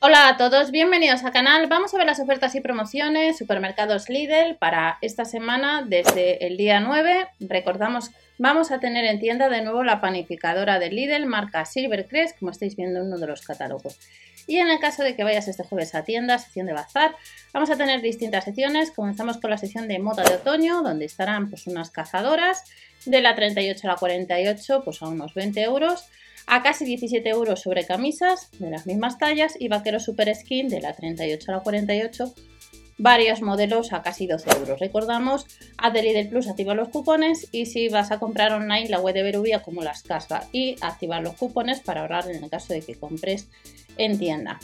Hola a todos, bienvenidos al canal. Vamos a ver las ofertas y promociones Supermercados Lidl para esta semana desde el día 9. Recordamos, vamos a tener en tienda de nuevo la panificadora de Lidl marca Silvercrest, como estáis viendo en uno de los catálogos. Y en el caso de que vayas este jueves a tienda, sección de bazar, vamos a tener distintas secciones. Comenzamos con la sección de moda de otoño, donde estarán pues unas cazadoras de la 38 a la 48, pues a unos 20 euros a casi 17 euros sobre camisas de las mismas tallas y vaqueros super skin de la 38 a la 48 varios modelos a casi 12 euros. Recordamos, adherir el Plus activa los cupones y si vas a comprar online la web de Berubia como las Casva y activar los cupones para ahorrar en el caso de que compres en tienda.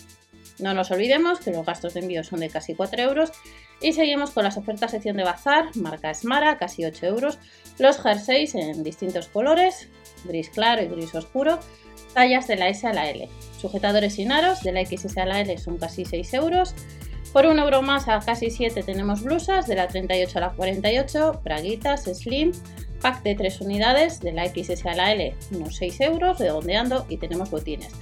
No nos olvidemos que los gastos de envío son de casi 4 euros y seguimos con las ofertas sección de bazar, marca Smara, casi 8 euros, los jerseys en distintos colores, gris claro y gris oscuro, tallas de la S a la L. Sujetadores sin aros de la XS a la L son casi 6 euros. Por un euro más a casi 7 tenemos blusas de la 38 a la 48, braguitas, slim, pack de 3 unidades de la XS a la L, unos 6 euros, redondeando y tenemos botines.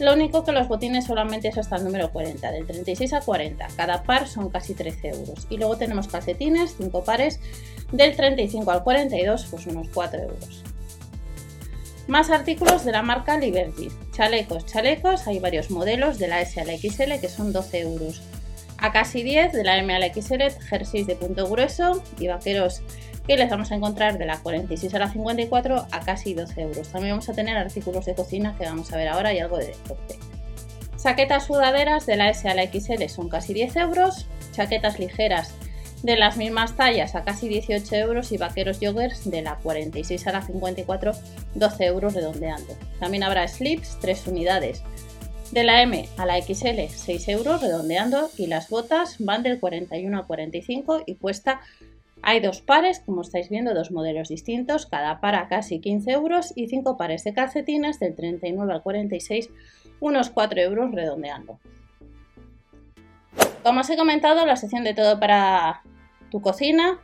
Lo único que los botines solamente es hasta el número 40, del 36 a 40. Cada par son casi 13 euros. Y luego tenemos calcetines, 5 pares, del 35 al 42, pues unos 4 euros. Más artículos de la marca Liberty. Chalecos, chalecos, hay varios modelos de la S a la XL que son 12 euros. A casi 10 de la M a la XL, jerseys de punto grueso y vaqueros que les vamos a encontrar de la 46 a la 54 a casi 12 euros. También vamos a tener artículos de cocina que vamos a ver ahora y algo de deporte. Saquetas sudaderas de la S a la XL son casi 10 euros. Chaquetas ligeras de las mismas tallas a casi 18 euros y vaqueros joggers de la 46 a la 54 12 euros redondeando. También habrá slips 3 unidades de la M a la XL 6 euros redondeando y las botas van del 41 al 45 y cuesta hay dos pares, como estáis viendo, dos modelos distintos, cada par a casi 15 euros y 5 pares de calcetines del 39 al 46, unos 4 euros redondeando. Como os he comentado, la sección de todo para tu cocina,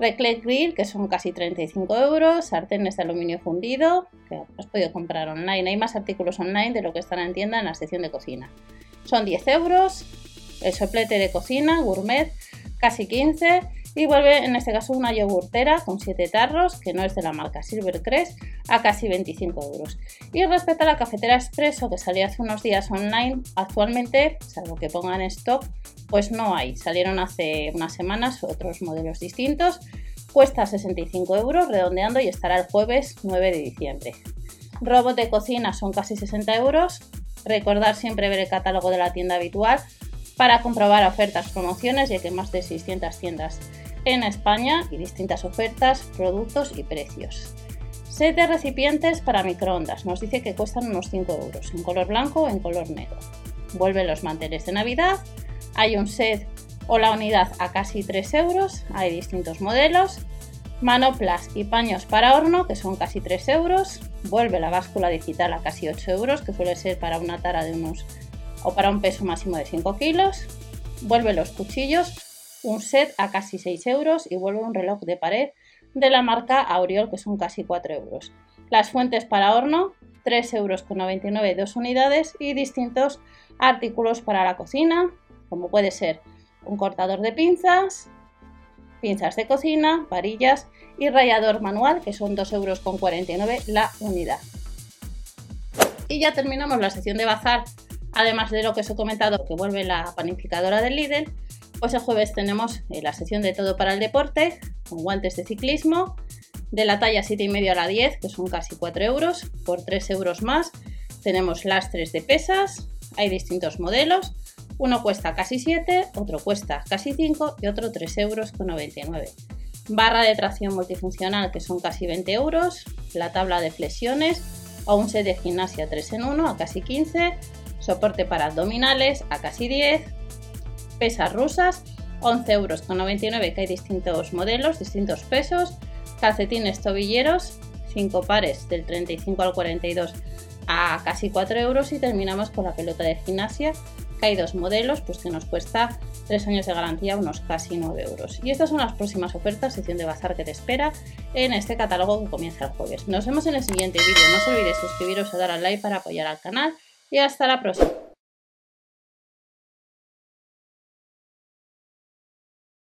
Reclay Grill, que son casi 35 euros, sartenes de aluminio fundido, que has podido comprar online. Hay más artículos online de lo que están en tienda en la sección de cocina. Son 10 euros, el soplete de cocina, gourmet, casi 15 y vuelve en este caso una yogurtera con 7 tarros, que no es de la marca Silvercrest, a casi 25 euros. Y respecto a la cafetera expreso que salió hace unos días online, actualmente, salvo que pongan stock, pues no hay. Salieron hace unas semanas otros modelos distintos. Cuesta 65 euros redondeando y estará el jueves 9 de diciembre. Robot de cocina son casi 60 euros. Recordar siempre ver el catálogo de la tienda habitual para comprobar ofertas, promociones, ya que más de 600 tiendas en España y distintas ofertas, productos y precios. Set de recipientes para microondas. Nos dice que cuestan unos 5 euros, en color blanco o en color negro. Vuelven los manteles de Navidad. Hay un set o la unidad a casi 3 euros. Hay distintos modelos. Manoplas y paños para horno, que son casi 3 euros. Vuelve la báscula digital a casi 8 euros, que suele ser para una tara de unos o para un peso máximo de 5 kilos. Vuelve los cuchillos, un set a casi 6 euros y vuelve un reloj de pared de la marca Auriol que son casi 4 euros. Las fuentes para horno, 3,99 euros dos unidades y distintos artículos para la cocina, como puede ser un cortador de pinzas, pinzas de cocina, varillas y rallador manual que son 2,49 euros la unidad. Y ya terminamos la sección de bazar Además de lo que os he comentado, que vuelve la panificadora del Lidl, pues el jueves tenemos eh, la sección de todo para el deporte, con guantes de ciclismo, de la talla 7,5 a la 10, que son casi 4 euros, por 3 euros más. Tenemos lastres de pesas, hay distintos modelos, uno cuesta casi 7, otro cuesta casi 5 y otro 3 euros con 99. Barra de tracción multifuncional que son casi 20 euros, la tabla de flexiones o un set de gimnasia 3 en 1 a casi 15, soporte para abdominales a casi 10, pesas rusas 11 euros con 99 que hay distintos modelos, distintos pesos, calcetines tobilleros 5 pares del 35 al 42 a casi 4 euros y terminamos con la pelota de gimnasia que hay dos modelos pues que nos cuesta 3 años de garantía unos casi 9 euros. Y estas son las próximas ofertas sección de bazar que te espera en este catálogo que comienza el jueves. Nos vemos en el siguiente vídeo. No os olvidéis suscribiros o dar al like para apoyar al canal y hasta la próxima.